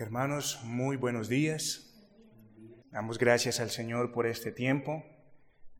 Hermanos, muy buenos días. Damos gracias al Señor por este tiempo.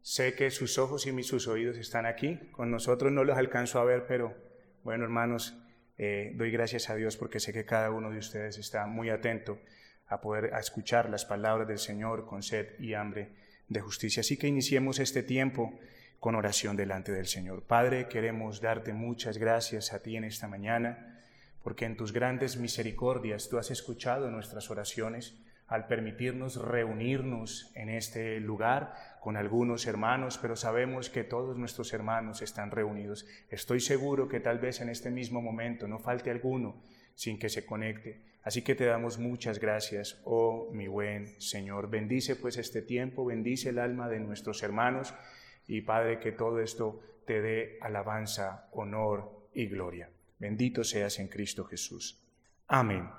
Sé que sus ojos y sus oídos están aquí. Con nosotros no los alcanzo a ver, pero bueno, hermanos, eh, doy gracias a Dios porque sé que cada uno de ustedes está muy atento a poder a escuchar las palabras del Señor con sed y hambre de justicia. Así que iniciemos este tiempo con oración delante del Señor. Padre, queremos darte muchas gracias a ti en esta mañana porque en tus grandes misericordias tú has escuchado nuestras oraciones al permitirnos reunirnos en este lugar con algunos hermanos, pero sabemos que todos nuestros hermanos están reunidos. Estoy seguro que tal vez en este mismo momento no falte alguno sin que se conecte. Así que te damos muchas gracias, oh mi buen Señor. Bendice pues este tiempo, bendice el alma de nuestros hermanos y Padre, que todo esto te dé alabanza, honor y gloria. Bendito seas en Cristo Jesús. Amén.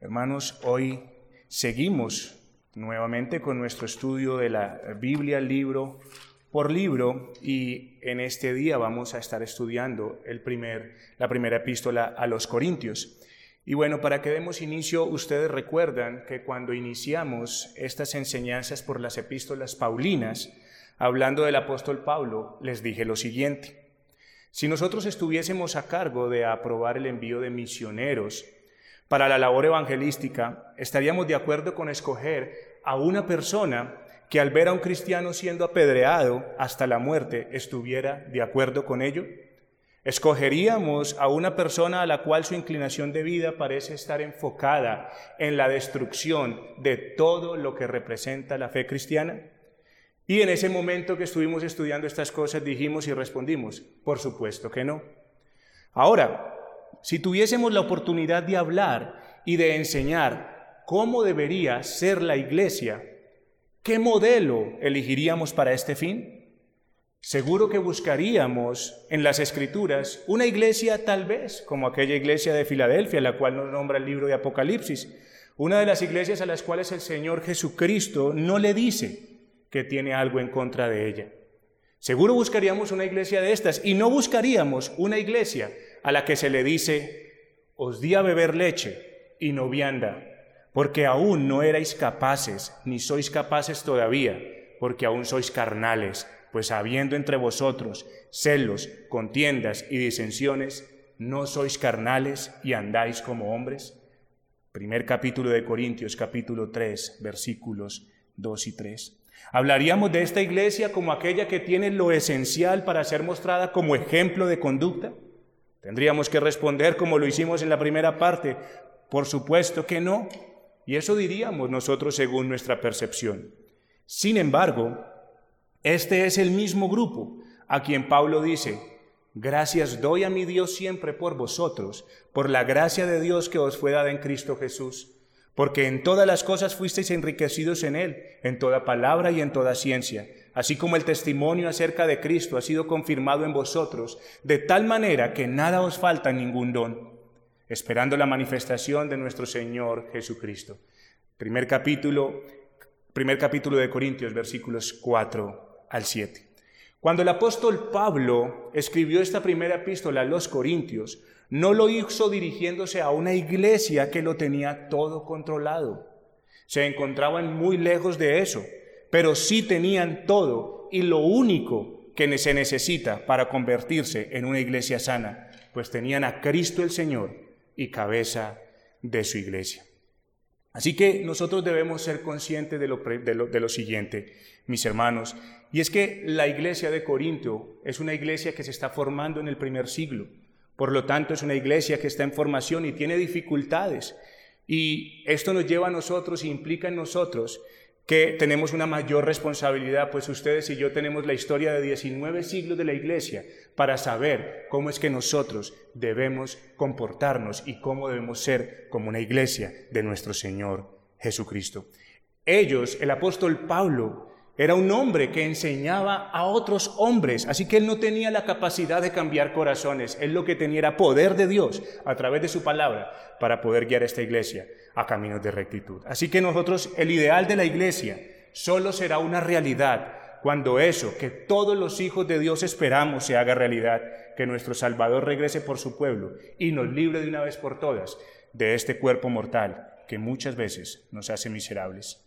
Hermanos, hoy seguimos nuevamente con nuestro estudio de la Biblia libro por libro y en este día vamos a estar estudiando el primer, la primera epístola a los Corintios. Y bueno, para que demos inicio, ustedes recuerdan que cuando iniciamos estas enseñanzas por las epístolas paulinas, hablando del apóstol Pablo, les dije lo siguiente. Si nosotros estuviésemos a cargo de aprobar el envío de misioneros para la labor evangelística, estaríamos de acuerdo con escoger a una persona que al ver a un cristiano siendo apedreado hasta la muerte estuviera de acuerdo con ello? ¿Escogeríamos a una persona a la cual su inclinación de vida parece estar enfocada en la destrucción de todo lo que representa la fe cristiana? Y en ese momento que estuvimos estudiando estas cosas dijimos y respondimos, por supuesto que no. Ahora, si tuviésemos la oportunidad de hablar y de enseñar cómo debería ser la iglesia, ¿qué modelo elegiríamos para este fin? Seguro que buscaríamos en las escrituras una iglesia tal vez como aquella iglesia de Filadelfia, la cual nos nombra el libro de Apocalipsis, una de las iglesias a las cuales el Señor Jesucristo no le dice, que tiene algo en contra de ella. Seguro buscaríamos una iglesia de estas y no buscaríamos una iglesia a la que se le dice, os di a beber leche y no vianda, porque aún no erais capaces, ni sois capaces todavía, porque aún sois carnales, pues habiendo entre vosotros celos, contiendas y disensiones, ¿no sois carnales y andáis como hombres? Primer capítulo de Corintios, capítulo 3, versículos 2 y 3. Hablaríamos de esta iglesia como aquella que tiene lo esencial para ser mostrada como ejemplo de conducta. Tendríamos que responder como lo hicimos en la primera parte, por supuesto que no. Y eso diríamos nosotros según nuestra percepción. Sin embargo, este es el mismo grupo a quien Pablo dice, gracias doy a mi Dios siempre por vosotros, por la gracia de Dios que os fue dada en Cristo Jesús porque en todas las cosas fuisteis enriquecidos en Él, en toda palabra y en toda ciencia, así como el testimonio acerca de Cristo ha sido confirmado en vosotros, de tal manera que nada os falta ningún don, esperando la manifestación de nuestro Señor Jesucristo. Primer capítulo, primer capítulo de Corintios, versículos 4 al 7. Cuando el apóstol Pablo escribió esta primera epístola a los Corintios, no lo hizo dirigiéndose a una iglesia que lo tenía todo controlado. Se encontraban muy lejos de eso, pero sí tenían todo y lo único que se necesita para convertirse en una iglesia sana, pues tenían a Cristo el Señor y cabeza de su iglesia. Así que nosotros debemos ser conscientes de lo, de lo, siguiente, mis hermanos, y es que la iglesia de Corinto es una iglesia que se está formando en el primer siglo. Por lo tanto, es una iglesia que está en formación y tiene dificultades. Y esto nos lleva a nosotros y implica en nosotros que tenemos una mayor responsabilidad, pues ustedes y yo tenemos la historia de 19 siglos de la iglesia para saber cómo es que nosotros debemos comportarnos y cómo debemos ser como una iglesia de nuestro Señor Jesucristo. Ellos, el apóstol Pablo, era un hombre que enseñaba a otros hombres, así que él no tenía la capacidad de cambiar corazones, él lo que tenía era poder de Dios a través de su palabra para poder guiar a esta iglesia a caminos de rectitud. Así que nosotros, el ideal de la iglesia solo será una realidad cuando eso que todos los hijos de Dios esperamos se haga realidad, que nuestro Salvador regrese por su pueblo y nos libre de una vez por todas de este cuerpo mortal que muchas veces nos hace miserables.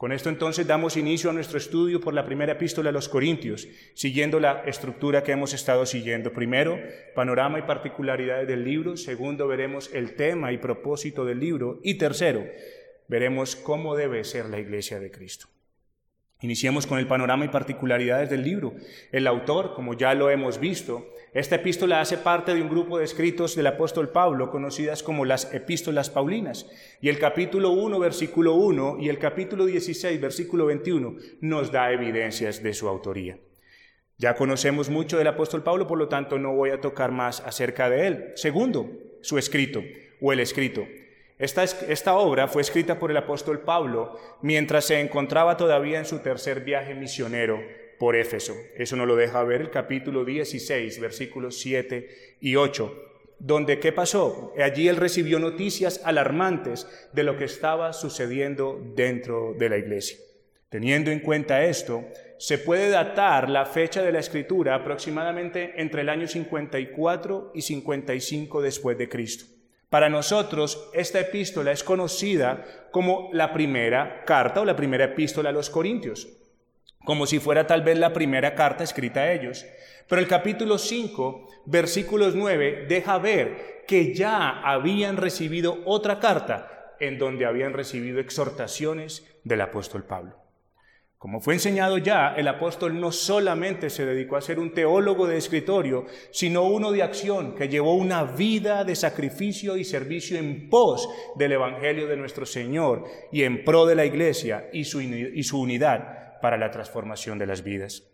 Con esto entonces damos inicio a nuestro estudio por la primera epístola a los Corintios, siguiendo la estructura que hemos estado siguiendo. Primero, panorama y particularidades del libro. Segundo, veremos el tema y propósito del libro. Y tercero, veremos cómo debe ser la iglesia de Cristo. Iniciemos con el panorama y particularidades del libro. El autor, como ya lo hemos visto, esta epístola hace parte de un grupo de escritos del apóstol Pablo, conocidas como las epístolas paulinas. Y el capítulo 1, versículo 1 y el capítulo 16, versículo 21 nos da evidencias de su autoría. Ya conocemos mucho del apóstol Pablo, por lo tanto no voy a tocar más acerca de él. Segundo, su escrito o el escrito. Esta, obra fue escrita por el apóstol Pablo mientras se encontraba todavía en su tercer viaje misionero por Éfeso. Eso nos lo deja ver el capítulo 16, versículos 7 y 8, donde ¿qué pasó? Allí él recibió noticias alarmantes de lo que estaba sucediendo dentro de la iglesia. Teniendo en cuenta esto, se puede datar la fecha de la escritura aproximadamente entre el año 54 y 55 después de Cristo. Para nosotros, esta epístola es conocida como la primera carta o la primera epístola a los Corintios, como si fuera tal vez la primera carta escrita a ellos. Pero el capítulo 5, versículos 9, deja ver que ya habían recibido otra carta en donde habían recibido exhortaciones del apóstol Pablo. Como fue enseñado ya, el apóstol no solamente se dedicó a ser un teólogo de escritorio, sino uno de acción que llevó una vida de sacrificio y servicio en pos del Evangelio de nuestro Señor y en pro de la iglesia y su, y su unidad para la transformación de las vidas.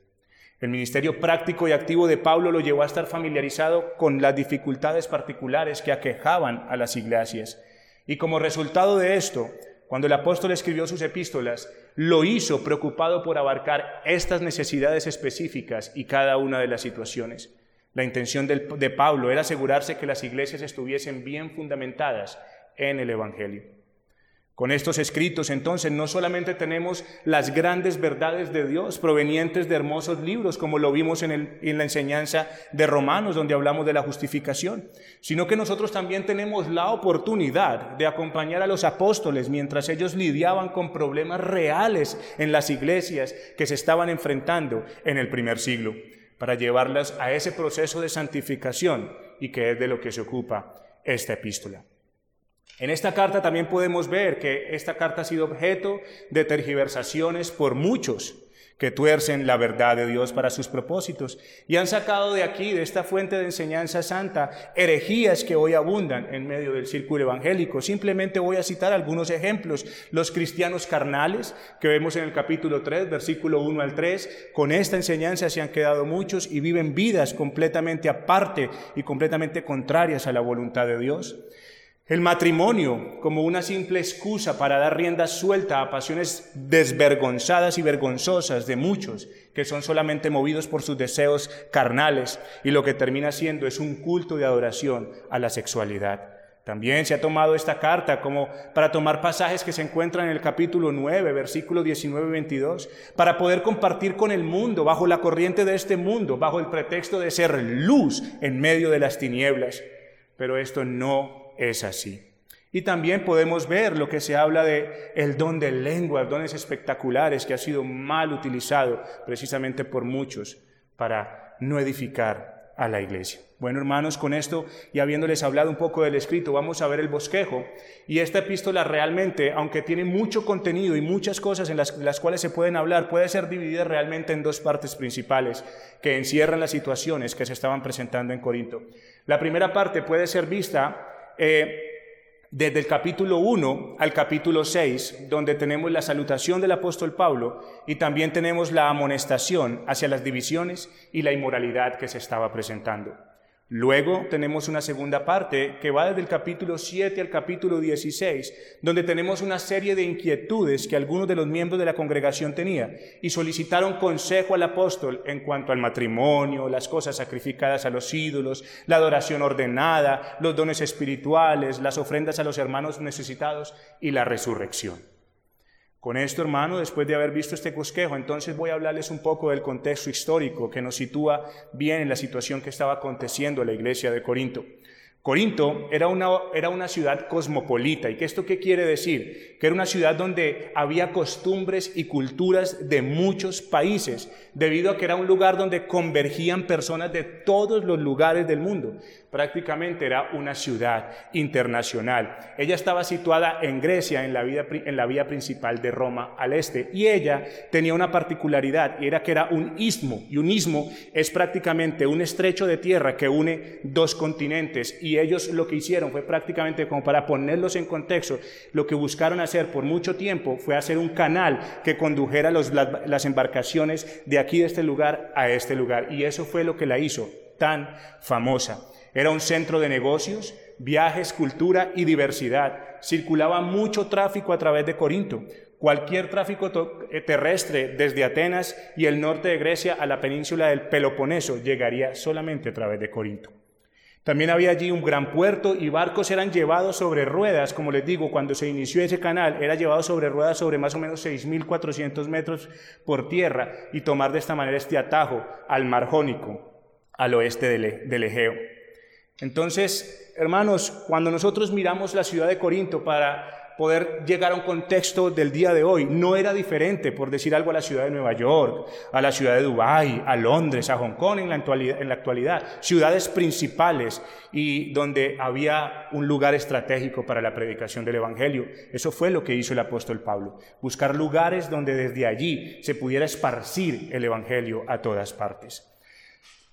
El ministerio práctico y activo de Pablo lo llevó a estar familiarizado con las dificultades particulares que aquejaban a las iglesias. Y como resultado de esto, cuando el apóstol escribió sus epístolas, lo hizo preocupado por abarcar estas necesidades específicas y cada una de las situaciones. La intención de Pablo era asegurarse que las iglesias estuviesen bien fundamentadas en el Evangelio. Con estos escritos, entonces, no solamente tenemos las grandes verdades de Dios provenientes de hermosos libros, como lo vimos en, la enseñanza de Romanos, donde hablamos de la justificación, sino que nosotros también tenemos la oportunidad de acompañar a los apóstoles mientras ellos lidiaban con problemas reales en las iglesias que se estaban enfrentando en el primer siglo, para llevarlas a ese proceso de santificación y que es de lo que se ocupa esta epístola. En esta carta también podemos ver que esta carta ha sido objeto de tergiversaciones por muchos que tuercen la verdad de Dios para sus propósitos y han sacado de aquí, de esta fuente de enseñanza santa, herejías que hoy abundan en medio del círculo evangélico. Simplemente voy a citar algunos ejemplos. Los cristianos carnales, que vemos en el capítulo 3, versículo 1 al 3, con esta enseñanza se han quedado muchos y viven vidas completamente aparte y completamente contrarias a la voluntad de Dios. El matrimonio como una simple excusa para dar rienda suelta a pasiones desvergonzadas y vergonzosas de muchos que son solamente movidos por sus deseos carnales y lo que termina siendo es un culto de adoración a la sexualidad. También se ha tomado esta carta como para tomar pasajes que se encuentran en el capítulo 9, versículos 19 y 22, para poder compartir con el mundo, bajo la corriente de este mundo, bajo el pretexto de ser luz en medio de las tinieblas. Pero esto no es así. Y también podemos ver lo que se habla de el don de lengua, dones espectaculares que ha sido mal utilizado precisamente por muchos para no edificar a la iglesia. Bueno, hermanos, con esto y habiéndoles hablado un poco del escrito, vamos a ver el bosquejo. Y esta epístola realmente, aunque tiene mucho contenido y muchas cosas en las, las, cuales se pueden hablar, puede ser dividida realmente en dos partes principales que encierran las situaciones que se estaban presentando en Corinto. La primera parte puede ser vista eh, desde el capítulo 1 al capítulo 6, donde tenemos la salutación del apóstol Pablo y también tenemos la amonestación hacia las divisiones y la inmoralidad que se estaba presentando. Luego tenemos una segunda parte que va desde el capítulo 7 al capítulo 16, donde tenemos una serie de inquietudes que algunos de los miembros de la congregación tenían y solicitaron consejo al apóstol en cuanto al matrimonio, las cosas sacrificadas a los ídolos, la adoración ordenada, los dones espirituales, las ofrendas a los hermanos necesitados y la resurrección. Con esto, hermano, después de haber visto este bosquejo, entonces voy a hablarles un poco del contexto histórico que nos sitúa bien en la situación que estaba aconteciendo en la iglesia de Corinto. Corinto era una, era una ciudad cosmopolita. ¿Y qué esto qué quiere decir? Que era una ciudad donde había costumbres y culturas de muchos países, debido a que era un lugar donde convergían personas de todos los lugares del mundo prácticamente era una ciudad internacional. Ella estaba situada en Grecia, en la, vía principal de Roma al este, y ella tenía una particularidad, y era que era un istmo, y un istmo es prácticamente un estrecho de tierra que une dos continentes, y ellos lo que hicieron fue prácticamente como para ponerlos en contexto, lo que buscaron hacer por mucho tiempo fue hacer un canal que condujera las embarcaciones de aquí de este lugar a este lugar, y eso fue lo que la hizo tan famosa. Era un centro de negocios, viajes, cultura y diversidad. Circulaba mucho tráfico a través de Corinto. Cualquier tráfico eh, terrestre desde Atenas y el norte de Grecia a la península del Peloponeso llegaría solamente a través de Corinto. También había allí un gran puerto y barcos eran llevados sobre ruedas, como les digo, cuando se inició ese canal, era llevado sobre ruedas sobre más o menos 6.400 metros por tierra y tomar de esta manera este atajo al Mar Jónico, al oeste del Egeo. Entonces, hermanos, cuando nosotros miramos la ciudad de Corinto para poder llegar a un contexto del día de hoy, no era diferente, por decir algo, a la ciudad de Nueva York, a la ciudad de Dubái, a Londres, a Hong Kong en la, actualidad, en la actualidad, ciudades principales y donde había un lugar estratégico para la predicación del Evangelio. Eso fue lo que hizo el apóstol Pablo, buscar lugares donde desde allí se pudiera esparcir el Evangelio a todas partes.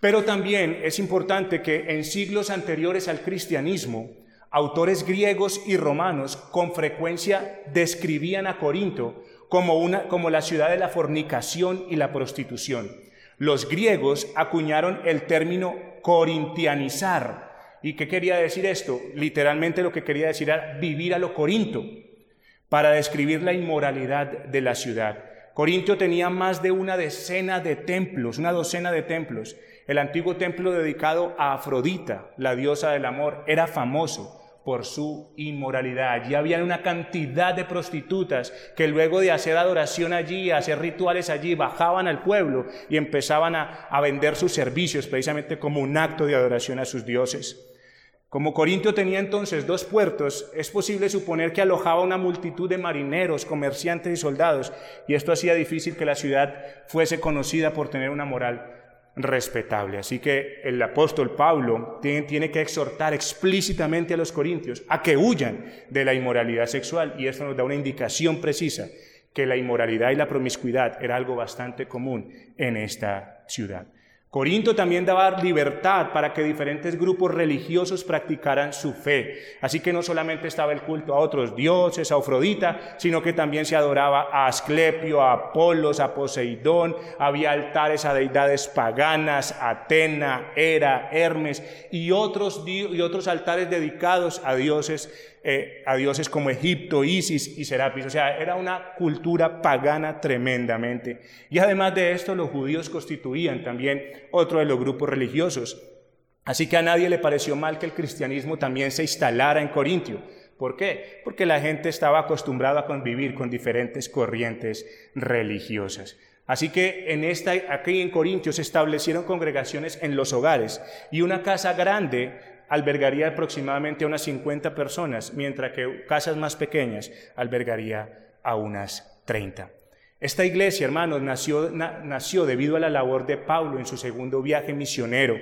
Pero también es importante que en siglos anteriores al cristianismo, autores griegos y romanos con frecuencia describían a Corinto como, una, como la ciudad de la fornicación y la prostitución. Los griegos acuñaron el término corintianizar. ¿Y qué quería decir esto? Literalmente lo que quería decir era vivir a lo corinto, para describir la inmoralidad de la ciudad. Corinto tenía más de una decena de templos, una docena de templos, el antiguo templo dedicado a Afrodita, la diosa del amor, era famoso por su inmoralidad. Allí había una cantidad de prostitutas que luego de hacer adoración allí, hacer rituales allí, bajaban al pueblo y empezaban a, a vender sus servicios precisamente como un acto de adoración a sus dioses. Como Corintio tenía entonces dos puertos, es posible suponer que alojaba una multitud de marineros, comerciantes y soldados, y esto hacía difícil que la ciudad fuese conocida por tener una moral respetable. Así que el apóstol Pablo tiene, que exhortar explícitamente a los corintios a que huyan de la inmoralidad sexual y esto nos da una indicación precisa que la inmoralidad y la promiscuidad era algo bastante común en esta ciudad. Corinto también daba libertad para que diferentes grupos religiosos practicaran su fe. Así que no solamente estaba el culto a otros dioses, a Afrodita, sino que también se adoraba a Asclepio, a Apolos, a Poseidón. Había altares a deidades paganas, Atena, Hera, Hermes y otros, y otros altares dedicados a dioses eh, a dioses como Egipto, Isis y Serapis. O sea, era una cultura pagana tremendamente. Y además de esto, los judíos constituían también otro de los grupos religiosos. Así que a nadie le pareció mal que el cristianismo también se instalara en Corintio. ¿Por qué? Porque la gente estaba acostumbrada a convivir con diferentes corrientes religiosas. Así que en esta, aquí en Corintio se establecieron congregaciones en los hogares y una casa grande albergaría aproximadamente a unas 50 personas, mientras que casas más pequeñas albergaría a unas 30. Esta iglesia, hermanos, nació, nació, debido a la labor de Pablo en su segundo viaje misionero,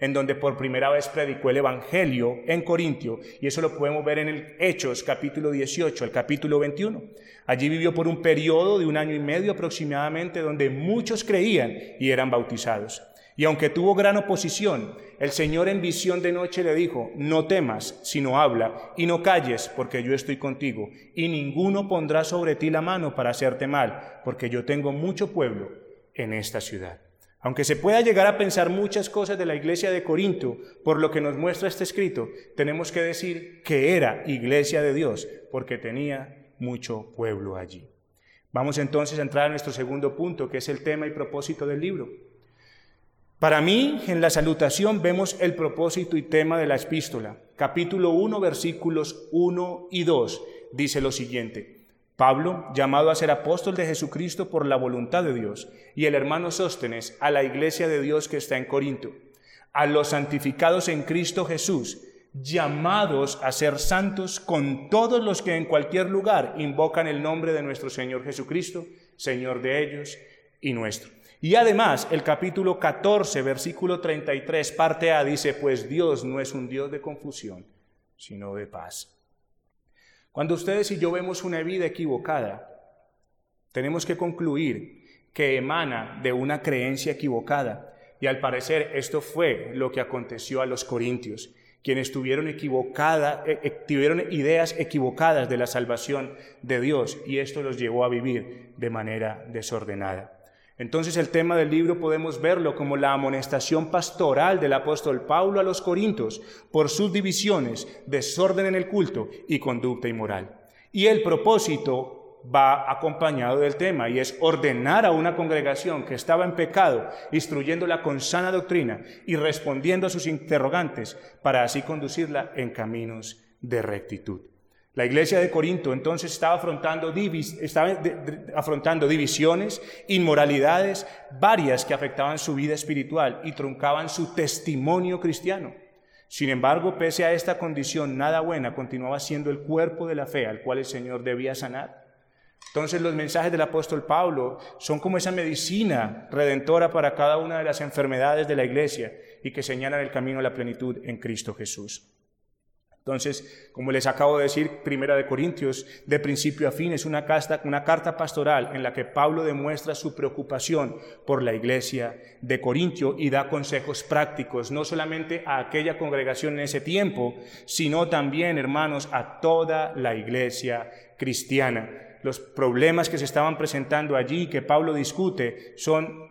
en donde por primera vez predicó el Evangelio en Corintio, y eso lo podemos ver en el Hechos capítulo 18 al capítulo 21. Allí vivió por un periodo de un año y medio aproximadamente, donde muchos creían y eran bautizados. Y aunque tuvo gran oposición, el Señor en visión de noche le dijo, no temas, sino habla, y no calles, porque yo estoy contigo, y ninguno pondrá sobre ti la mano para hacerte mal, porque yo tengo mucho pueblo en esta ciudad. Aunque se pueda llegar a pensar muchas cosas de la iglesia de Corinto, por lo que nos muestra este escrito, tenemos que decir que era iglesia de Dios, porque tenía mucho pueblo allí. Vamos entonces a entrar a nuestro segundo punto, que es el tema y propósito del libro. Para mí, en la salutación vemos el propósito y tema de la epístola. Capítulo 1, versículos 1 y 2 dice lo siguiente. Pablo, llamado a ser apóstol de Jesucristo por la voluntad de Dios, y el hermano Sóstenes a la iglesia de Dios que está en Corinto, a los santificados en Cristo Jesús, llamados a ser santos con todos los que en cualquier lugar invocan el nombre de nuestro Señor Jesucristo, Señor de ellos y nuestro. Y además, el capítulo 14, versículo 33, parte A, dice, pues Dios no es un Dios de confusión, sino de paz. Cuando ustedes y yo vemos una vida equivocada, tenemos que concluir que emana de una creencia equivocada. Y al parecer esto fue lo que aconteció a los corintios quienes tuvieron, equivocada, eh, eh, tuvieron ideas equivocadas de la salvación de Dios y esto los llevó a vivir de manera desordenada. Entonces el tema del libro podemos verlo como la amonestación pastoral del apóstol Pablo a los Corintios por sus divisiones, desorden en el culto y conducta inmoral. Y el propósito va acompañado del tema y es ordenar a una congregación que estaba en pecado, instruyéndola con sana doctrina y respondiendo a sus interrogantes para así conducirla en caminos de rectitud. La iglesia de Corinto entonces estaba afrontando, divisiones, inmoralidades varias que afectaban su vida espiritual y truncaban su testimonio cristiano. Sin embargo, pese a esta condición nada buena, continuaba siendo el cuerpo de la fe al cual el Señor debía sanar. Entonces los mensajes del apóstol Pablo son como esa medicina redentora para cada una de las enfermedades de la iglesia y que señalan el camino a la plenitud en Cristo Jesús. Entonces, como les acabo de decir, Primera de Corintios, de principio a fin, es una carta, pastoral en la que Pablo demuestra su preocupación por la iglesia de Corintio y da consejos prácticos, no solamente a aquella congregación en ese tiempo, sino también, hermanos, a toda la iglesia cristiana. Los problemas que se estaban presentando allí, que Pablo discute, son,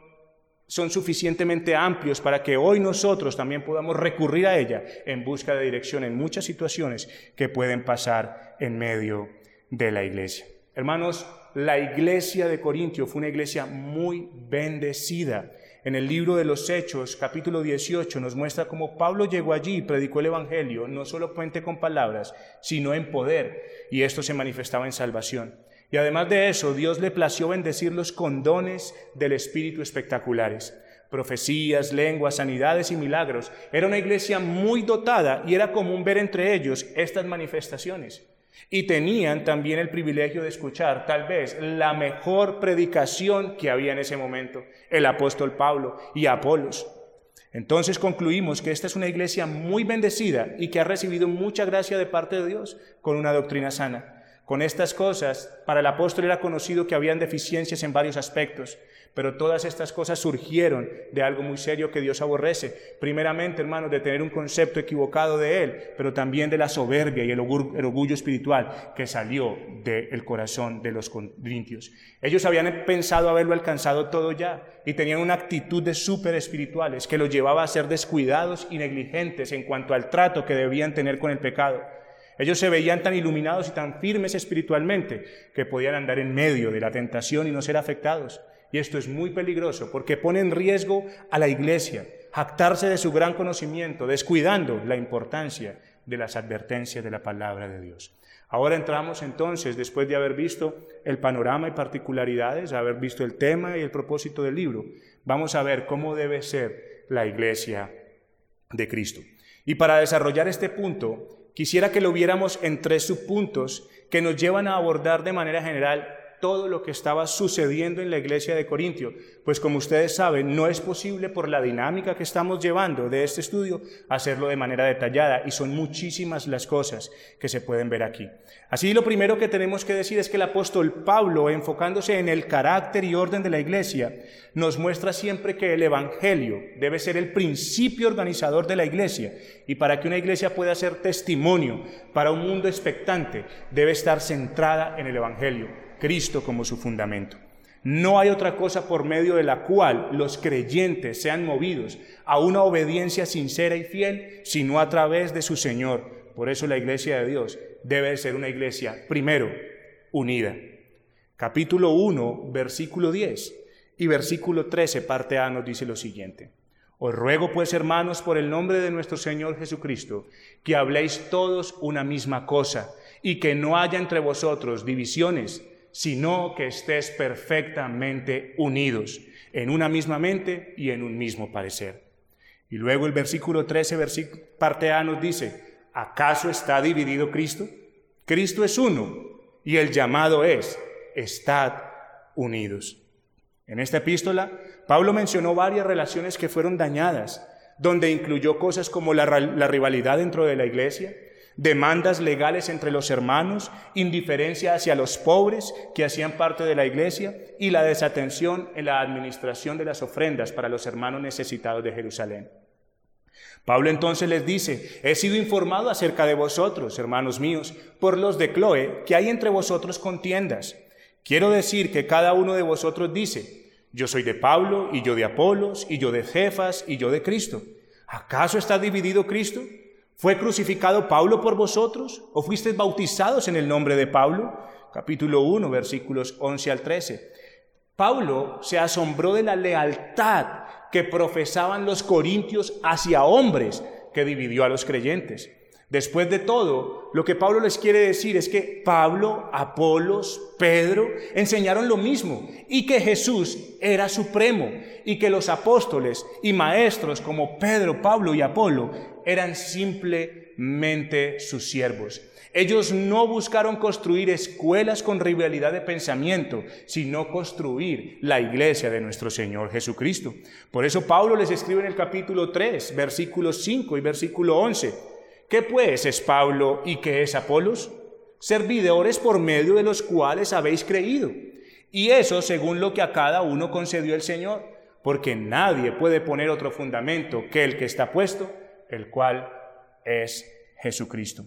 son suficientemente amplios para que hoy nosotros también podamos recurrir a ella en busca de dirección en muchas situaciones que pueden pasar en medio de la iglesia. Hermanos, la iglesia de Corintio fue una iglesia muy bendecida. En el libro de los Hechos, capítulo 18, nos muestra cómo Pablo llegó allí y predicó el Evangelio, no solo puente con palabras, sino en poder, y esto se manifestaba en salvación. Y además de eso, Dios le plació bendecirlos con dones del Espíritu espectaculares. Profecías, lenguas, sanidades y milagros. Era una iglesia muy dotada y era común ver entre ellos estas manifestaciones. Y tenían también el privilegio de escuchar tal vez la mejor predicación que había en ese momento, el apóstol Pablo y Apolos. Entonces concluimos que esta es una iglesia muy bendecida y que ha recibido mucha gracia de parte de Dios con una doctrina sana. Con estas cosas, para el apóstol era conocido que habían deficiencias en varios aspectos, pero todas estas cosas surgieron de algo muy serio que Dios aborrece. Primeramente, hermanos, de tener un concepto equivocado de Él, pero también de la soberbia y el orgullo espiritual que salió del corazón de los corintios. Ellos habían pensado haberlo alcanzado todo ya y tenían una actitud de súper espirituales que los llevaba a ser descuidados y negligentes en cuanto al trato que debían tener con el pecado. Ellos se veían tan iluminados y tan firmes espiritualmente que podían andar en medio de la tentación y no ser afectados. Y esto es muy peligroso porque pone en riesgo a la iglesia, jactarse de su gran conocimiento, descuidando la importancia de las advertencias de la palabra de Dios. Ahora entramos entonces, después de haber visto el panorama y particularidades, haber visto el tema y el propósito del libro, vamos a ver cómo debe ser la iglesia de Cristo. Y para desarrollar este punto, quisiera que lo viéramos en tres subpuntos que nos llevan a abordar de manera general todo lo que estaba sucediendo en la iglesia de Corintio, pues como ustedes saben, no es posible por la dinámica que estamos llevando de este estudio hacerlo de manera detallada y son muchísimas las cosas que se pueden ver aquí. Así lo primero que tenemos que decir es que el apóstol Pablo, enfocándose en el carácter y orden de la iglesia, nos muestra siempre que el Evangelio debe ser el principio organizador de la iglesia y para que una iglesia pueda ser testimonio para un mundo expectante, debe estar centrada en el Evangelio Cristo como su fundamento. No hay otra cosa por medio de la cual los creyentes sean movidos a una obediencia sincera y fiel, sino a través de su Señor. Por eso la iglesia de Dios debe ser una iglesia, primero, unida. Capítulo 1, versículo 10 y versículo 13, parte A, nos dice lo siguiente. Os ruego pues, hermanos, por el nombre de nuestro Señor Jesucristo, que habléis todos una misma cosa y que no haya entre vosotros divisiones sino que estés perfectamente unidos en una misma mente y en un mismo parecer. Y luego el versículo 13, parte A nos dice, ¿acaso está dividido Cristo? Cristo es uno y el llamado es, estad unidos. En esta epístola, Pablo mencionó varias relaciones que fueron dañadas, donde incluyó cosas como la rivalidad dentro de la iglesia, demandas legales entre los hermanos, indiferencia hacia los pobres que hacían parte de la iglesia y la desatención en la administración de las ofrendas para los hermanos necesitados de Jerusalén. Pablo entonces les dice, he sido informado acerca de vosotros, hermanos míos, por los de Cloe, que hay entre vosotros contiendas. Quiero decir que cada uno de vosotros dice, yo soy de Pablo, y yo de Apolos, y yo de Cefas, y yo de Cristo. ¿Acaso está dividido Cristo? ¿Fue crucificado Pablo por vosotros? ¿O fuisteis bautizados en el nombre de Pablo? Capítulo 1, versículos 11 al 13. Pablo se asombró de la lealtad que profesaban los corintios hacia hombres que dividió a los creyentes. Después de todo, lo que Pablo les quiere decir es que Pablo, Apolos, Pedro enseñaron lo mismo y que Jesús era supremo y que los apóstoles y maestros como Pedro, Pablo y Apolo eran simplemente sus siervos. Ellos no buscaron construir escuelas con rivalidad de pensamiento, sino construir la iglesia de nuestro Señor Jesucristo. Por eso Pablo les escribe en el capítulo 3, versículos 5 y versículo 11. ¿Qué pues es Pablo y qué es Apolos? Servidores por medio de los cuales habéis creído. Y eso según lo que a cada uno concedió el Señor, porque nadie puede poner otro fundamento que el que está puesto, el cual es Jesucristo.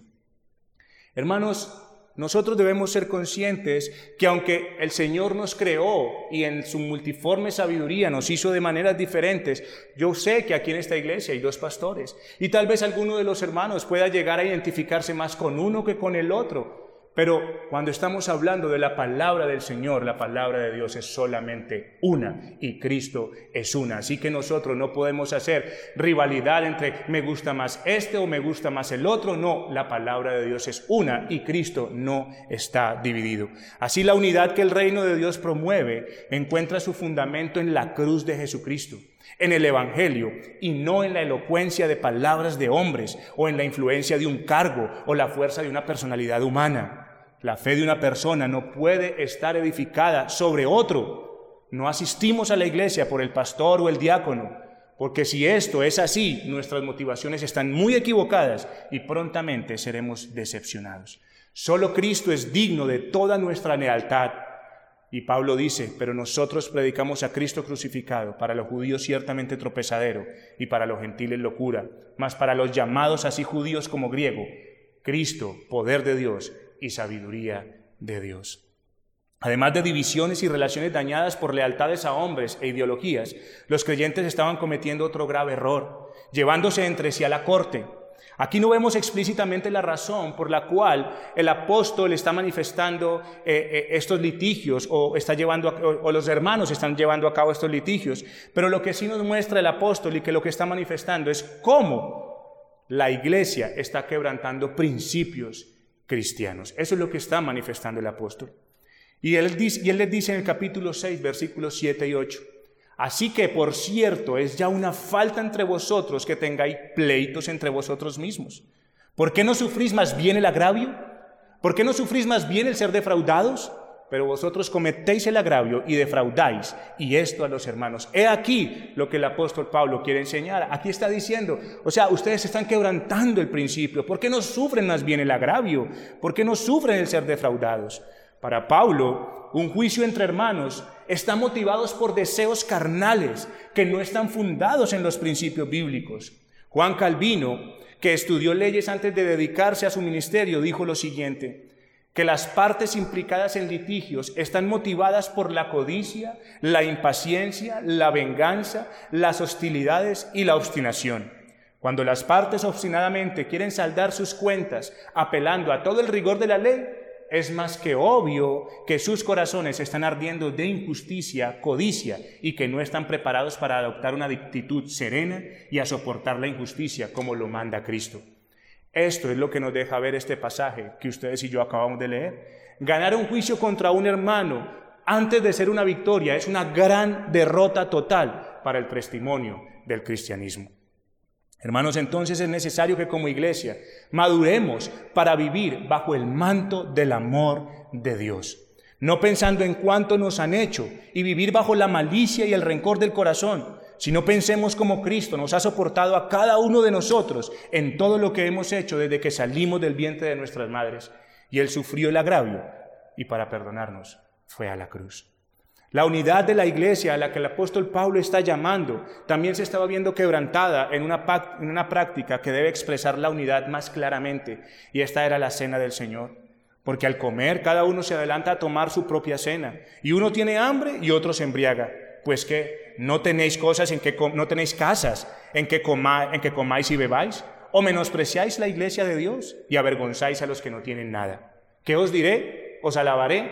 Hermanos, nosotros debemos ser conscientes que aunque el Señor nos creó y en su multiforme sabiduría nos hizo de maneras diferentes, yo sé que aquí en esta iglesia hay dos pastores y tal vez alguno de los hermanos pueda llegar a identificarse más con uno que con el otro. Pero cuando estamos hablando de la palabra del Señor, la palabra de Dios es solamente una y Cristo es una. Así que nosotros no podemos hacer rivalidad entre me gusta más este o me gusta más el otro. No, la palabra de Dios es una y Cristo no está dividido. Así la unidad que el reino de Dios promueve encuentra su fundamento en la cruz de Jesucristo en el Evangelio y no en la elocuencia de palabras de hombres o en la influencia de un cargo o la fuerza de una personalidad humana. La fe de una persona no puede estar edificada sobre otro. No asistimos a la iglesia por el pastor o el diácono, porque si esto es así, nuestras motivaciones están muy equivocadas y prontamente seremos decepcionados. Solo Cristo es digno de toda nuestra lealtad. Y Pablo dice, pero nosotros predicamos a Cristo crucificado, para los judíos ciertamente tropezadero y para los gentiles locura, mas para los llamados así judíos como griego, Cristo, poder de Dios y sabiduría de Dios. Además de divisiones y relaciones dañadas por lealtades a hombres e ideologías, los creyentes estaban cometiendo otro grave error, llevándose entre sí a la corte. Aquí no vemos explícitamente la razón por la cual el apóstol está manifestando eh, eh, estos litigios o, está llevando o los hermanos están llevando a cabo estos litigios, pero lo que sí nos muestra el apóstol y que lo que está manifestando es cómo la iglesia está quebrantando principios cristianos. Eso es lo que está manifestando el apóstol. Y él, dice, les dice en el capítulo 6, versículos 7 y 8, Así que, por cierto, es ya una falta entre vosotros que tengáis pleitos entre vosotros mismos. ¿Por qué no sufrís más bien el agravio? ¿Por qué no sufrís más bien el ser defraudados? Pero vosotros cometéis el agravio y defraudáis, y esto a los hermanos. He aquí lo que el apóstol Pablo quiere enseñar. Aquí está diciendo, o sea, ustedes están quebrantando el principio. ¿Por qué no sufren más bien el agravio? ¿Por qué no sufren el ser defraudados? Para Pablo, un juicio entre hermanos está motivados por deseos carnales que no están fundados en los principios bíblicos. Juan Calvino, que estudió leyes antes de dedicarse a su ministerio, dijo lo siguiente, que las partes implicadas en litigios están motivadas por la codicia, la impaciencia, la venganza, las hostilidades y la obstinación. Cuando las partes obstinadamente quieren saldar sus cuentas apelando a todo el rigor de la ley, es más que obvio que sus corazones están ardiendo de injusticia, codicia y que no están preparados para adoptar una actitud serena y a soportar la injusticia como lo manda Cristo. Esto es lo que nos deja ver este pasaje que ustedes y yo acabamos de leer. Ganar un juicio contra un hermano antes de ser una victoria es una gran derrota total para el testimonio del cristianismo. Hermanos, entonces es necesario que como iglesia maduremos para vivir bajo el manto del amor de Dios, no pensando en cuánto nos han hecho y vivir bajo la malicia y el rencor del corazón, sino pensemos como Cristo nos ha soportado a cada uno de nosotros en todo lo que hemos hecho desde que salimos del vientre de nuestras madres, y Él sufrió el agravio, y para perdonarnos fue a la cruz. La unidad de la iglesia a la que el apóstol Pablo está llamando también se estaba viendo quebrantada en una, en una práctica que debe expresar la unidad más claramente, y esta era la cena del Señor. Porque al comer cada uno se adelanta a tomar su propia cena, y uno tiene hambre y otro se embriaga. Pues que no tenéis cosas en que no tenéis casas en que, en que comáis y bebáis, o menospreciáis la iglesia de Dios y avergonzáis a los que no tienen nada. ¿Qué os diré? Os alabaré.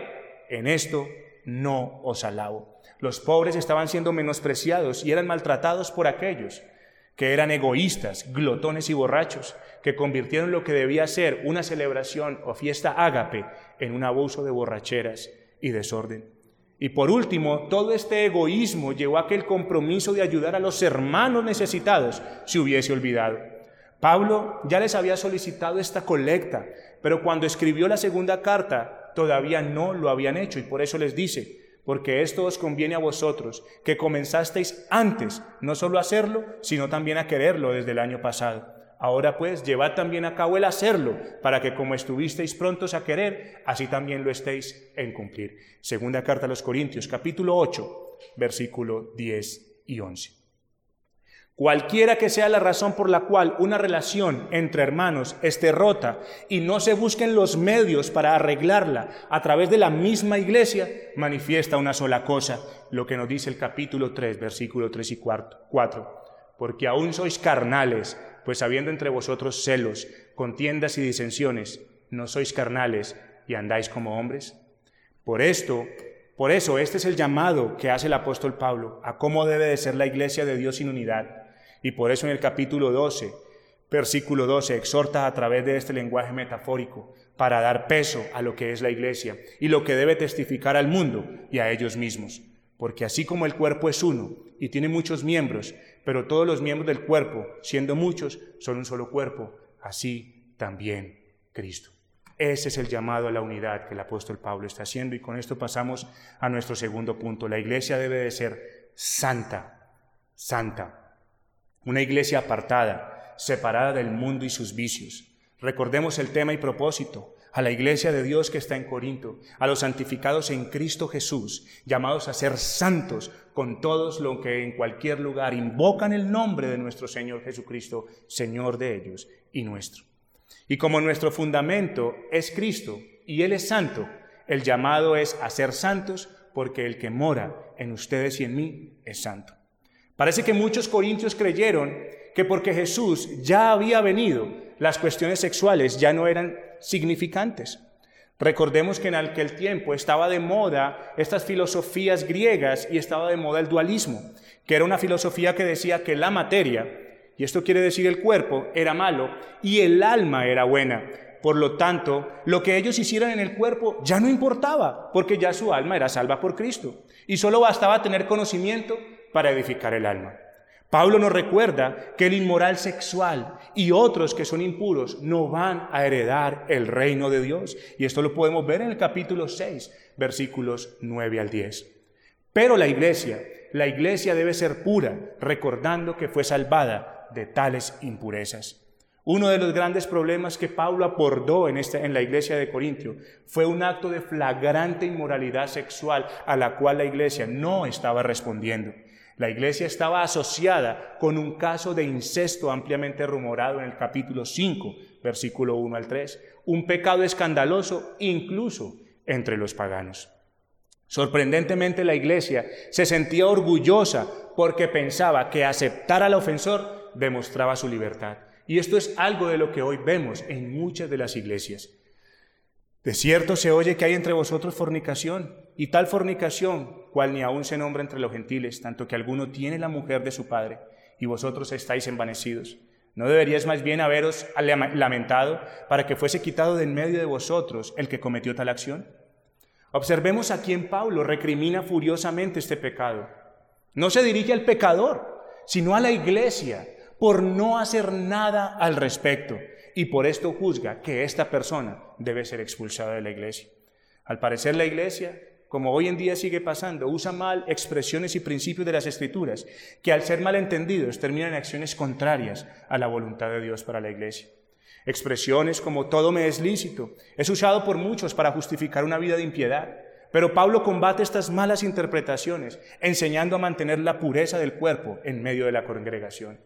En esto no os alabo. Los pobres estaban siendo menospreciados y eran maltratados por aquellos que eran egoístas, glotones y borrachos, que convirtieron lo que debía ser una celebración o fiesta ágape en un abuso de borracheras y desorden. Y por último, todo este egoísmo llevó a aquel compromiso de ayudar a los hermanos necesitados se hubiese olvidado. Pablo ya les había solicitado esta colecta, pero cuando escribió la segunda carta todavía no lo habían hecho y por eso les dice, porque esto os conviene a vosotros, que comenzasteis antes, no solo a hacerlo, sino también a quererlo desde el año pasado. Ahora pues, llevad también a cabo el hacerlo, para que como estuvisteis prontos a querer, así también lo estéis en cumplir. Segunda carta a los Corintios, capítulo 8, versículo 10 y 11. Cualquiera que sea la razón por la cual una relación entre hermanos esté rota y no se busquen los medios para arreglarla a través de la misma iglesia, manifiesta una sola cosa, lo que nos dice el capítulo 3, versículo 3 y 4. Porque aún sois carnales, pues habiendo entre vosotros celos, contiendas y disensiones, no sois carnales y andáis como hombres. Por esto, por eso este es el llamado que hace el apóstol Pablo a cómo debe de ser la iglesia de Dios sin unidad y por eso en el capítulo 12, versículo 12, exhorta a través de este lenguaje metafórico para dar peso a lo que es la iglesia y lo que debe testificar al mundo y a ellos mismos. Porque así como el cuerpo es uno y tiene muchos miembros, pero todos los miembros del cuerpo, siendo muchos, son un solo cuerpo, así también Cristo. Ese es el llamado a la unidad que el apóstol Pablo está haciendo y con esto pasamos a nuestro segundo punto. La iglesia debe de ser santa, santa una iglesia apartada, separada del mundo y sus vicios. Recordemos el tema y propósito, a la iglesia de Dios que está en Corinto, a los santificados en Cristo Jesús, llamados a ser santos con todos los que en cualquier lugar invocan el nombre de nuestro Señor Jesucristo, Señor de ellos y nuestro. Y como nuestro fundamento es Cristo y Él es santo, el llamado es a ser santos porque el que mora en ustedes y en mí es santo. Parece que muchos corintios creyeron que porque Jesús ya había venido, las cuestiones sexuales ya no eran significantes. Recordemos que en aquel tiempo estaba de moda estas filosofías griegas y estaba de moda el dualismo, que era una filosofía que decía que la materia, y esto quiere decir el cuerpo, era malo y el alma era buena. Por lo tanto, lo que ellos hicieran en el cuerpo ya no importaba, porque ya su alma era salva por Cristo. Y solo bastaba tener conocimiento para edificar el alma. Pablo nos recuerda que el inmoral sexual y otros que son impuros no van a heredar el reino de Dios. Y esto lo podemos ver en el capítulo 6, versículos 9 al 10. Pero la iglesia, la iglesia debe ser pura, recordando que fue salvada de tales impurezas. Uno de los grandes problemas que Pablo abordó en, esta, en la iglesia de Corintio fue un acto de flagrante inmoralidad sexual a la cual la iglesia no estaba respondiendo. La iglesia estaba asociada con un caso de incesto ampliamente rumorado en el capítulo 5, versículo 1 al 3, un pecado escandaloso incluso entre los paganos. Sorprendentemente la iglesia se sentía orgullosa porque pensaba que aceptar al ofensor demostraba su libertad. Y esto es algo de lo que hoy vemos en muchas de las iglesias. De cierto se oye que hay entre vosotros fornicación, y tal fornicación, cual ni aún se nombra entre los gentiles, tanto que alguno tiene la mujer de su padre, y vosotros estáis envanecidos. ¿No deberíais más bien haberos lamentado para que fuese quitado de en medio de vosotros el que cometió tal acción? Observemos a quién Pablo recrimina furiosamente este pecado. No se dirige al pecador, sino a la iglesia, por no hacer nada al respecto, y por esto juzga que esta persona debe ser expulsada de la iglesia. Al parecer la iglesia como hoy en día sigue pasando, usa mal expresiones y principios de las escrituras, que al ser mal entendidos terminan en acciones contrarias a la voluntad de Dios para la iglesia. Expresiones como todo me es lícito es usado por muchos para justificar una vida de impiedad, pero Pablo combate estas malas interpretaciones, enseñando a mantener la pureza del cuerpo en medio de la congregación.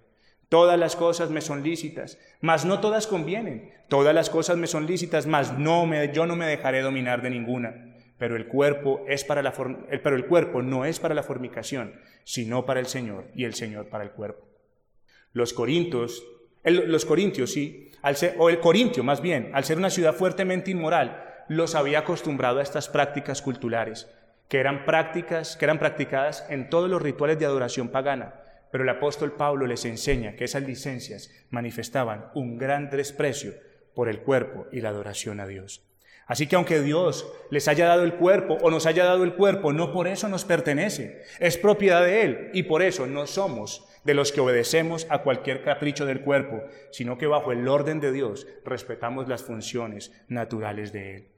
Todas las cosas me son lícitas, mas no todas convienen. Todas las cosas me son lícitas, mas no me, yo no me dejaré dominar de ninguna pero el cuerpo, es para la pero el cuerpo no es para la fornicación, sino para el Señor y el Señor para el cuerpo. Los corintios, los corintios sí, al ser, o el corintio más bien, al ser una ciudad fuertemente inmoral, los había acostumbrado a estas prácticas culturales, que eran prácticas que eran practicadas en todos los rituales de adoración pagana. Pero el apóstol Pablo les enseña que esas licencias manifestaban un gran desprecio por el cuerpo y la adoración a Dios. Así que aunque Dios les haya dado el cuerpo o nos haya dado el cuerpo, no por eso nos pertenece, es propiedad de Él y por eso no somos de los que obedecemos a cualquier capricho del cuerpo, sino que bajo el orden de Dios respetamos las funciones naturales de Él.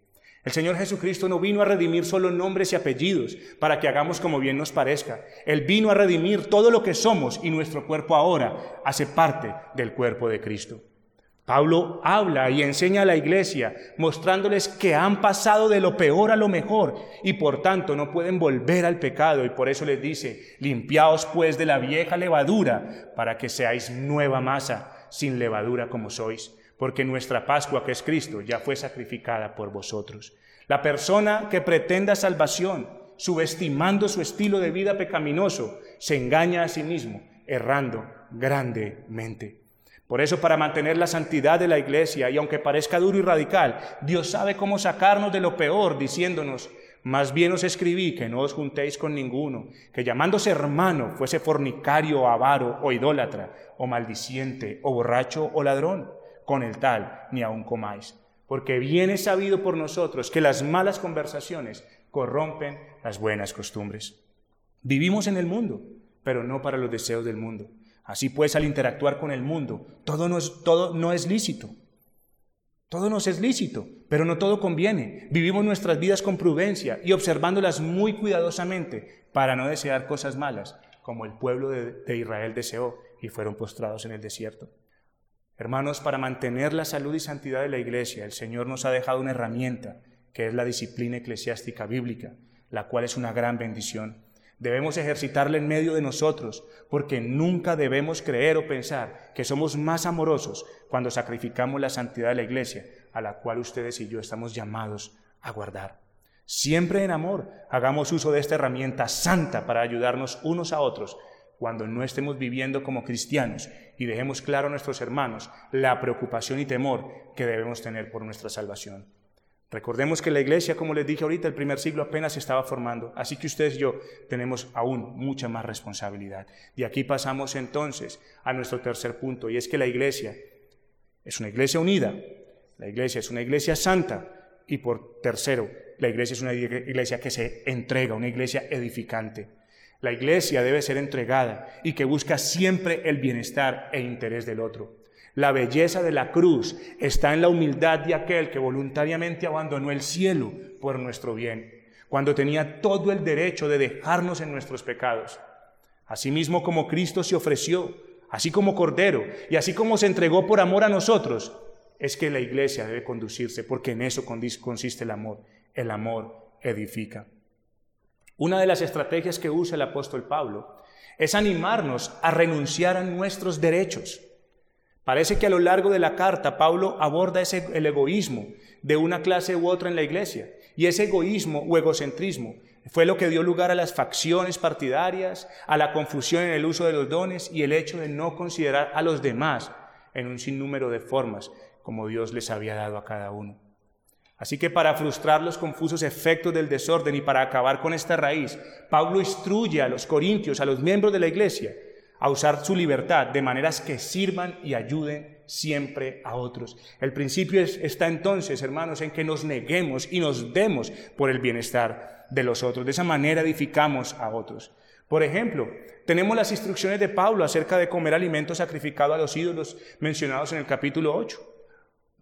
El Señor Jesucristo no vino a redimir solo nombres y apellidos para que hagamos como bien nos parezca. Él vino a redimir todo lo que somos y nuestro cuerpo ahora hace parte del cuerpo de Cristo. Pablo habla y enseña a la iglesia mostrándoles que han pasado de lo peor a lo mejor y por tanto no pueden volver al pecado y por eso les dice, limpiaos pues de la vieja levadura para que seáis nueva masa sin levadura como sois, porque nuestra Pascua que es Cristo ya fue sacrificada por vosotros. La persona que pretenda salvación, subestimando su estilo de vida pecaminoso, se engaña a sí mismo, errando grandemente. Por eso, para mantener la santidad de la iglesia, y aunque parezca duro y radical, Dios sabe cómo sacarnos de lo peor, diciéndonos, más bien os escribí que no os juntéis con ninguno, que llamándose hermano fuese fornicario, avaro o idólatra, o maldiciente, o borracho o ladrón. Con el tal ni aun comáis. Porque bien es sabido por nosotros que las malas conversaciones corrompen las buenas costumbres. Vivimos en el mundo, pero no para los deseos del mundo. Así pues, al interactuar con el mundo, todo no es, todo no es lícito. Todo nos es lícito, pero no todo conviene. Vivimos nuestras vidas con prudencia y observándolas muy cuidadosamente para no desear cosas malas, como el pueblo de, de Israel deseó y fueron postrados en el desierto. Hermanos, para mantener la salud y santidad de la iglesia, el Señor nos ha dejado una herramienta, que es la disciplina eclesiástica bíblica, la cual es una gran bendición. Debemos ejercitarla en medio de nosotros, porque nunca debemos creer o pensar que somos más amorosos cuando sacrificamos la santidad de la iglesia, a la cual ustedes y yo estamos llamados a guardar. Siempre en amor, hagamos uso de esta herramienta santa para ayudarnos unos a otros cuando no estemos viviendo como cristianos y dejemos claro a nuestros hermanos la preocupación y temor que debemos tener por nuestra salvación. Recordemos que la iglesia, como les dije ahorita, el primer siglo apenas se estaba formando, así que ustedes y yo tenemos aún mucha más responsabilidad. Y aquí pasamos entonces a nuestro tercer punto, y es que la iglesia es una iglesia unida, la iglesia es una iglesia santa, y por tercero, la iglesia es una iglesia que se entrega, una iglesia edificante. La iglesia debe ser entregada y que busca siempre el bienestar e interés del otro. La belleza de la cruz está en la humildad de aquel que voluntariamente abandonó el cielo por nuestro bien, cuando tenía todo el derecho de dejarnos en nuestros pecados. Asimismo como Cristo se ofreció, así como Cordero, y así como se entregó por amor a nosotros, es que la iglesia debe conducirse, porque en eso consiste el amor. El amor edifica. Una de las estrategias que usa el apóstol Pablo es animarnos a renunciar a nuestros derechos. Parece que a lo largo de la carta Pablo aborda ese, el egoísmo de una clase u otra en la iglesia. Y ese egoísmo o egocentrismo fue lo que dio lugar a las facciones partidarias, a la confusión en el uso de los dones y el hecho de no considerar a los demás en un sinnúmero de formas como Dios les había dado a cada uno. Así que para frustrar los confusos efectos del desorden y para acabar con esta raíz, Pablo instruye a los corintios, a los miembros de la iglesia, a usar su libertad de maneras que sirvan y ayuden siempre a otros. El principio está entonces, hermanos, en que nos neguemos y nos demos por el bienestar de los otros. De esa manera edificamos a otros. Por ejemplo, tenemos las instrucciones de Pablo acerca de comer alimentos sacrificados a los ídolos mencionados en el capítulo 8.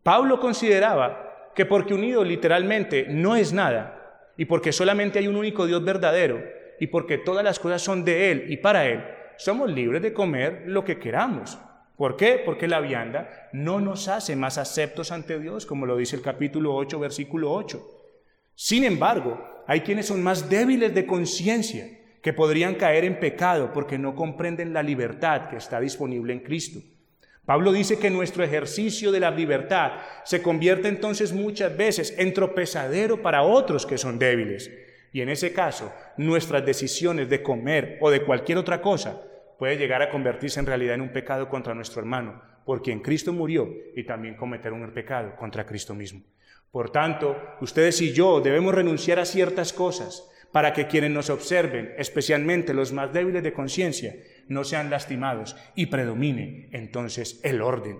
Pablo consideraba que porque un ídolo literalmente no es nada y porque solamente hay un único Dios verdadero y porque todas las cosas son de Él y para Él, somos libres de comer lo que queramos. ¿Por qué? Porque la vianda no nos hace más aceptos ante Dios, como lo dice el capítulo 8, versículo 8. Sin embargo, hay quienes son más débiles de conciencia que podrían caer en pecado porque no comprenden la libertad que está disponible en Cristo. Pablo dice que nuestro ejercicio de la libertad se convierte entonces muchas veces en tropezadero para otros que son débiles. Y en ese caso, nuestras decisiones de comer o de cualquier otra cosa puede llegar a convertirse en realidad en un pecado contra nuestro hermano, por quien Cristo murió y también cometer un pecado contra Cristo mismo. Por tanto, ustedes y yo debemos renunciar a ciertas cosas para que quienes nos observen, especialmente los más débiles de conciencia, no sean lastimados y predomine entonces el orden.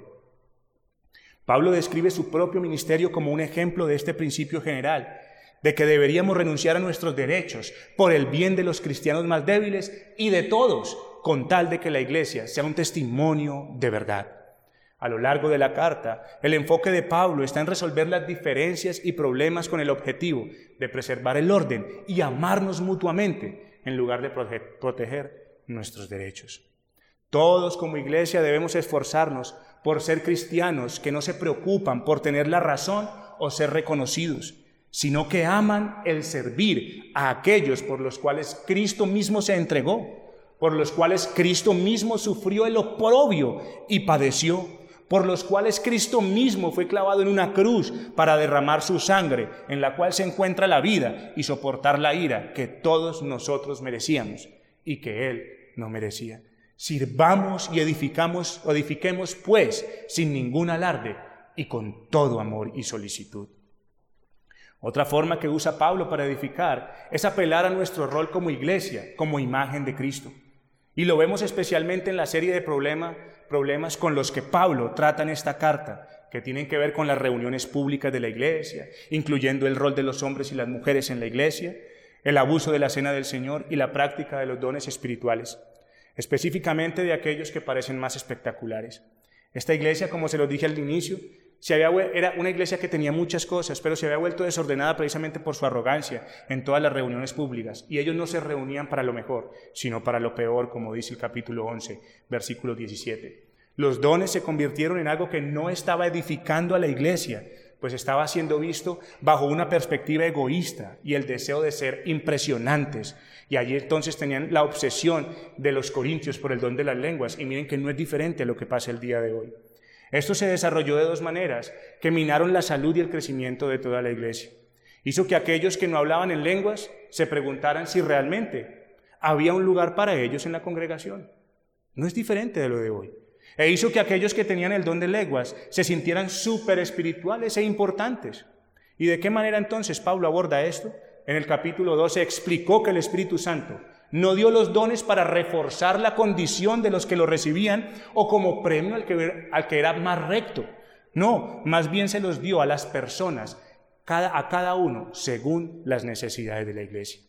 Pablo describe su propio ministerio como un ejemplo de este principio general, de que deberíamos renunciar a nuestros derechos por el bien de los cristianos más débiles y de todos, con tal de que la iglesia sea un testimonio de verdad. A lo largo de la carta, el enfoque de Pablo está en resolver las diferencias y problemas con el objetivo de preservar el orden y amarnos mutuamente en lugar de proteger nuestros derechos. Todos como iglesia debemos esforzarnos por ser cristianos que no se preocupan por tener la razón o ser reconocidos, sino que aman el servir a aquellos por los cuales Cristo mismo se entregó, por los cuales Cristo mismo sufrió el oprobio y padeció por los cuales Cristo mismo fue clavado en una cruz para derramar su sangre, en la cual se encuentra la vida y soportar la ira que todos nosotros merecíamos y que Él no merecía. Sirvamos y edificamos, edifiquemos pues sin ningún alarde y con todo amor y solicitud. Otra forma que usa Pablo para edificar es apelar a nuestro rol como iglesia, como imagen de Cristo. Y lo vemos especialmente en la serie de problemas problemas con los que Pablo trata en esta carta, que tienen que ver con las reuniones públicas de la iglesia, incluyendo el rol de los hombres y las mujeres en la iglesia, el abuso de la cena del Señor y la práctica de los dones espirituales, específicamente de aquellos que parecen más espectaculares. Esta iglesia, como se lo dije al inicio, era una iglesia que tenía muchas cosas, pero se había vuelto desordenada precisamente por su arrogancia en todas las reuniones públicas. Y ellos no se reunían para lo mejor, sino para lo peor, como dice el capítulo 11, versículo 17. Los dones se convirtieron en algo que no estaba edificando a la iglesia, pues estaba siendo visto bajo una perspectiva egoísta y el deseo de ser impresionantes. Y allí entonces tenían la obsesión de los corintios por el don de las lenguas. Y miren que no es diferente a lo que pasa el día de hoy. Esto se desarrolló de dos maneras que minaron la salud y el crecimiento de toda la iglesia. Hizo que aquellos que no hablaban en lenguas se preguntaran si realmente había un lugar para ellos en la congregación. No es diferente de lo de hoy. E hizo que aquellos que tenían el don de lenguas se sintieran súper espirituales e importantes. ¿Y de qué manera entonces Pablo aborda esto? En el capítulo 12 explicó que el Espíritu Santo no dio los dones para reforzar la condición de los que lo recibían o como premio al que, al que era más recto. No, más bien se los dio a las personas, a cada uno, según las necesidades de la iglesia.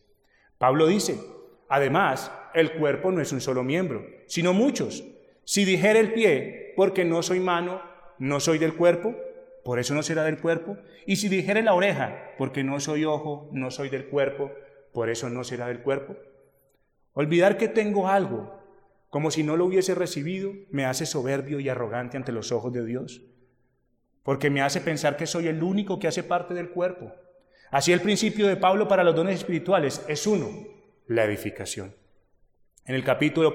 Pablo dice, además, el cuerpo no es un solo miembro, sino muchos. Si dijera el pie, porque no soy mano, no soy del cuerpo, por eso no será del cuerpo. Y si dijera la oreja, porque no soy ojo, no soy del cuerpo, por eso no será del cuerpo. Olvidar que tengo algo, como si no lo hubiese recibido, me hace soberbio y arrogante ante los ojos de Dios, porque me hace pensar que soy el único que hace parte del cuerpo. Así el principio de Pablo para los dones espirituales es uno, la edificación. En el capítulo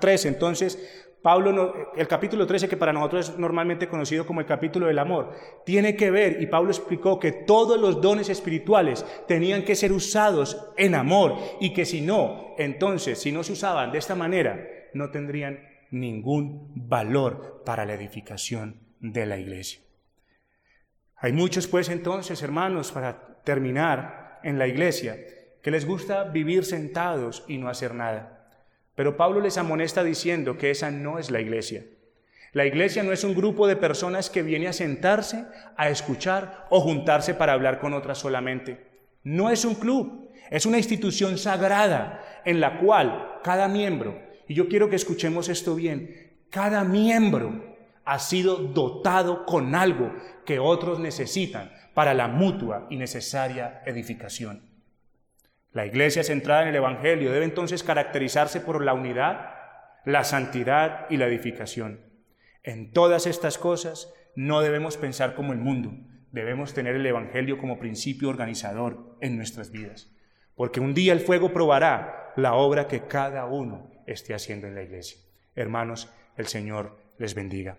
3, entonces, Pablo, el capítulo 13, que para nosotros es normalmente conocido como el capítulo del amor, tiene que ver, y Pablo explicó que todos los dones espirituales tenían que ser usados en amor, y que si no, entonces, si no se usaban de esta manera, no tendrían ningún valor para la edificación de la iglesia. Hay muchos, pues, entonces, hermanos, para terminar en la iglesia, que les gusta vivir sentados y no hacer nada. Pero Pablo les amonesta diciendo que esa no es la iglesia. La iglesia no es un grupo de personas que viene a sentarse, a escuchar o juntarse para hablar con otras solamente. No es un club, es una institución sagrada en la cual cada miembro, y yo quiero que escuchemos esto bien, cada miembro ha sido dotado con algo que otros necesitan para la mutua y necesaria edificación. La iglesia centrada en el Evangelio debe entonces caracterizarse por la unidad, la santidad y la edificación. En todas estas cosas no debemos pensar como el mundo, debemos tener el Evangelio como principio organizador en nuestras vidas, porque un día el fuego probará la obra que cada uno esté haciendo en la iglesia. Hermanos, el Señor les bendiga.